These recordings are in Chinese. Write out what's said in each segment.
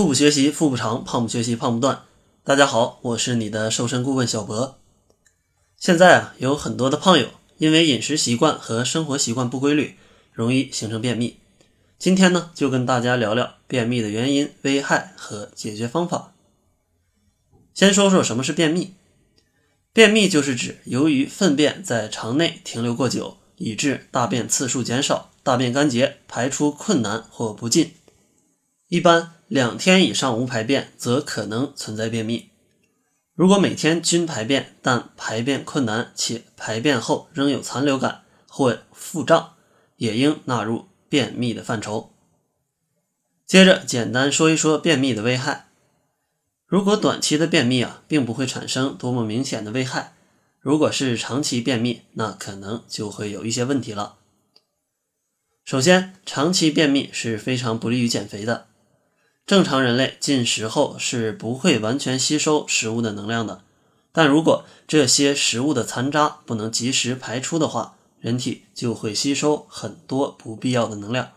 腹部学习腹部长，胖不学习胖不断。大家好，我是你的瘦身顾问小博。现在啊，有很多的胖友因为饮食习惯和生活习惯不规律，容易形成便秘。今天呢，就跟大家聊聊便秘的原因、危害和解决方法。先说说什么是便秘。便秘就是指由于粪便在肠内停留过久，以致大便次数减少，大便干结，排出困难或不尽。一般两天以上无排便，则可能存在便秘。如果每天均排便，但排便困难且排便后仍有残留感或腹胀，也应纳入便秘的范畴。接着简单说一说便秘的危害。如果短期的便秘啊，并不会产生多么明显的危害；如果是长期便秘，那可能就会有一些问题了。首先，长期便秘是非常不利于减肥的。正常人类进食后是不会完全吸收食物的能量的，但如果这些食物的残渣不能及时排出的话，人体就会吸收很多不必要的能量。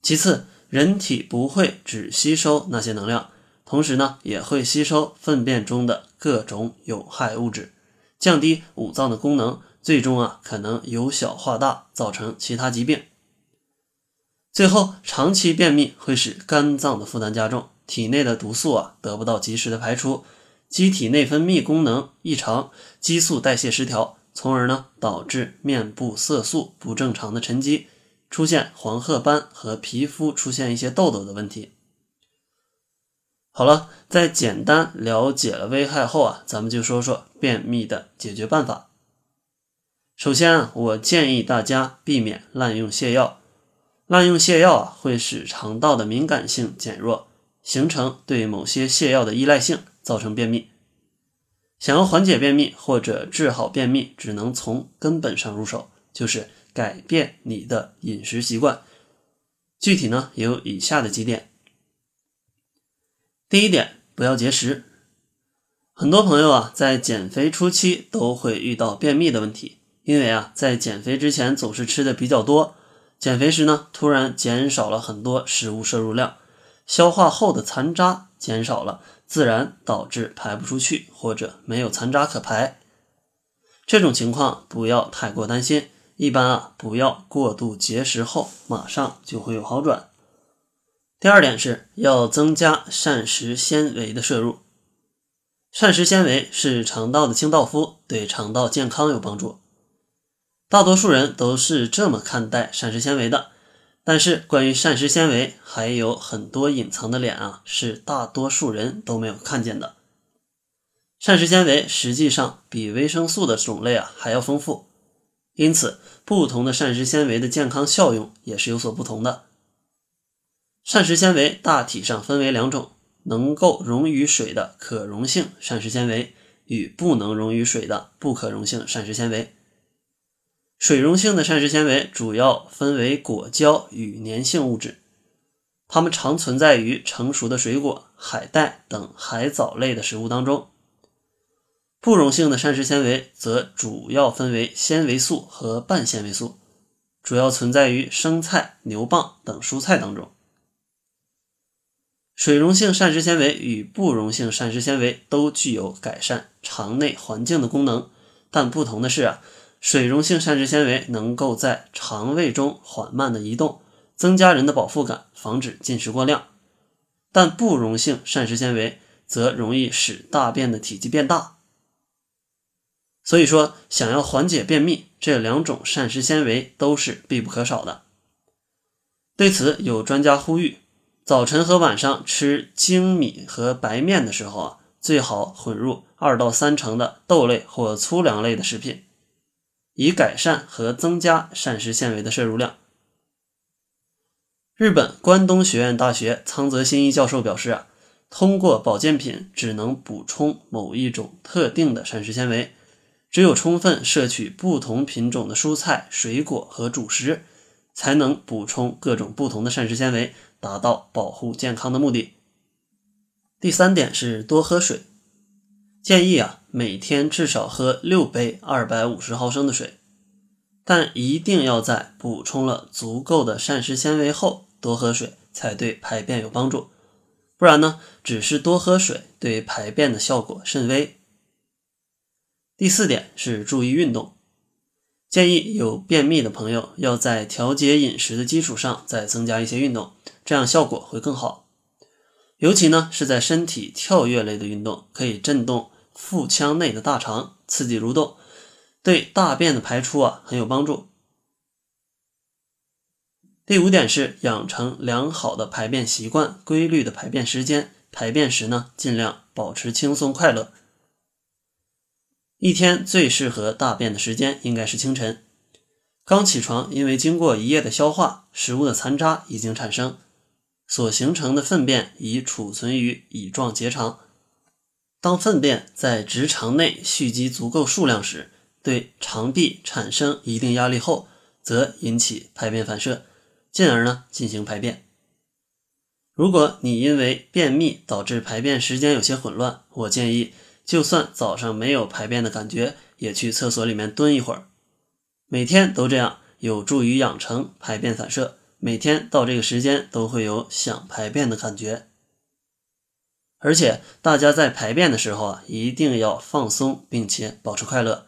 其次，人体不会只吸收那些能量，同时呢，也会吸收粪便中的各种有害物质，降低五脏的功能，最终啊，可能由小化大，造成其他疾病。最后，长期便秘会使肝脏的负担加重，体内的毒素啊得不到及时的排出，机体内分泌功能异常，激素代谢失调，从而呢导致面部色素不正常的沉积，出现黄褐斑和皮肤出现一些痘痘的问题。好了，在简单了解了危害后啊，咱们就说说便秘的解决办法。首先啊，我建议大家避免滥用泻药。滥用泻药啊，会使肠道的敏感性减弱，形成对某些泻药的依赖性，造成便秘。想要缓解便秘或者治好便秘，只能从根本上入手，就是改变你的饮食习惯。具体呢，有以下的几点。第一点，不要节食。很多朋友啊，在减肥初期都会遇到便秘的问题，因为啊，在减肥之前总是吃的比较多。减肥时呢，突然减少了很多食物摄入量，消化后的残渣减少了，自然导致排不出去或者没有残渣可排。这种情况不要太过担心，一般啊不要过度节食后马上就会有好转。第二点是要增加膳食纤维的摄入，膳食纤维是肠道的清道夫，对肠道健康有帮助。大多数人都是这么看待膳食纤维的，但是关于膳食纤维还有很多隐藏的脸啊，是大多数人都没有看见的。膳食纤维实际上比维生素的种类啊还要丰富，因此不同的膳食纤维的健康效用也是有所不同的。膳食纤维大体上分为两种：能够溶于水的可溶性膳食纤维与不能溶于水的不可溶性膳食纤维。水溶性的膳食纤维主要分为果胶与粘性物质，它们常存在于成熟的水果、海带等海藻类的食物当中。不溶性的膳食纤维则主要分为纤维素和半纤维素，主要存在于生菜、牛蒡等蔬菜当中。水溶性膳食纤维与不溶性膳食纤维都具有改善肠内环境的功能，但不同的是啊。水溶性膳食纤维能够在肠胃中缓慢的移动，增加人的饱腹感，防止进食过量；但不溶性膳食纤维则容易使大便的体积变大。所以说，想要缓解便秘，这两种膳食纤维都是必不可少的。对此，有专家呼吁，早晨和晚上吃精米和白面的时候啊，最好混入二到三成的豆类或粗粮类的食品。以改善和增加膳食纤维的摄入量。日本关东学院大学仓泽新一教授表示啊，通过保健品只能补充某一种特定的膳食纤维，只有充分摄取不同品种的蔬菜、水果和主食，才能补充各种不同的膳食纤维，达到保护健康的目的。第三点是多喝水。建议啊，每天至少喝六杯二百五十毫升的水，但一定要在补充了足够的膳食纤维后多喝水，才对排便有帮助。不然呢，只是多喝水对排便的效果甚微。第四点是注意运动，建议有便秘的朋友要在调节饮食的基础上再增加一些运动，这样效果会更好。尤其呢是在身体跳跃类的运动，可以震动腹腔内的大肠，刺激蠕动，对大便的排出啊很有帮助。第五点是养成良好的排便习惯，规律的排便时间，排便时呢尽量保持轻松快乐。一天最适合大便的时间应该是清晨，刚起床，因为经过一夜的消化，食物的残渣已经产生，所形成的粪便已储存于乙状结肠。当粪便在直肠内蓄积足够数量时，对肠壁产生一定压力后，则引起排便反射。进而呢进行排便。如果你因为便秘导致排便时间有些混乱，我建议就算早上没有排便的感觉，也去厕所里面蹲一会儿。每天都这样，有助于养成排便反射。每天到这个时间都会有想排便的感觉。而且大家在排便的时候啊，一定要放松，并且保持快乐。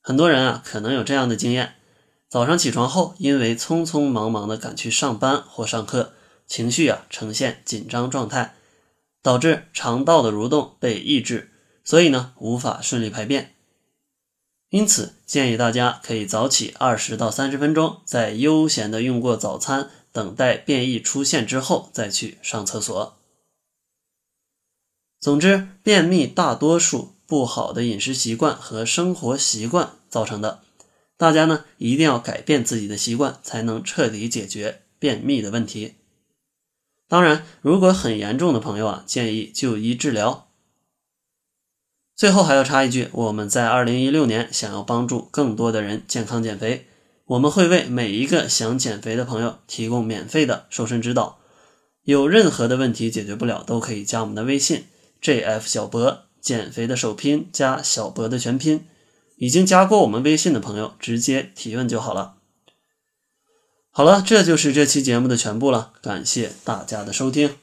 很多人啊可能有这样的经验。早上起床后，因为匆匆忙忙的赶去上班或上课，情绪啊呈现紧张状态，导致肠道的蠕动被抑制，所以呢无法顺利排便。因此建议大家可以早起二十到三十分钟，在悠闲的用过早餐，等待便意出现之后再去上厕所。总之，便秘大多数不好的饮食习惯和生活习惯造成的。大家呢一定要改变自己的习惯，才能彻底解决便秘的问题。当然，如果很严重的朋友啊，建议就医治疗。最后还要插一句，我们在二零一六年想要帮助更多的人健康减肥，我们会为每一个想减肥的朋友提供免费的瘦身指导。有任何的问题解决不了，都可以加我们的微信 jf 小博减肥的首拼加小博的全拼。已经加过我们微信的朋友，直接提问就好了。好了，这就是这期节目的全部了，感谢大家的收听。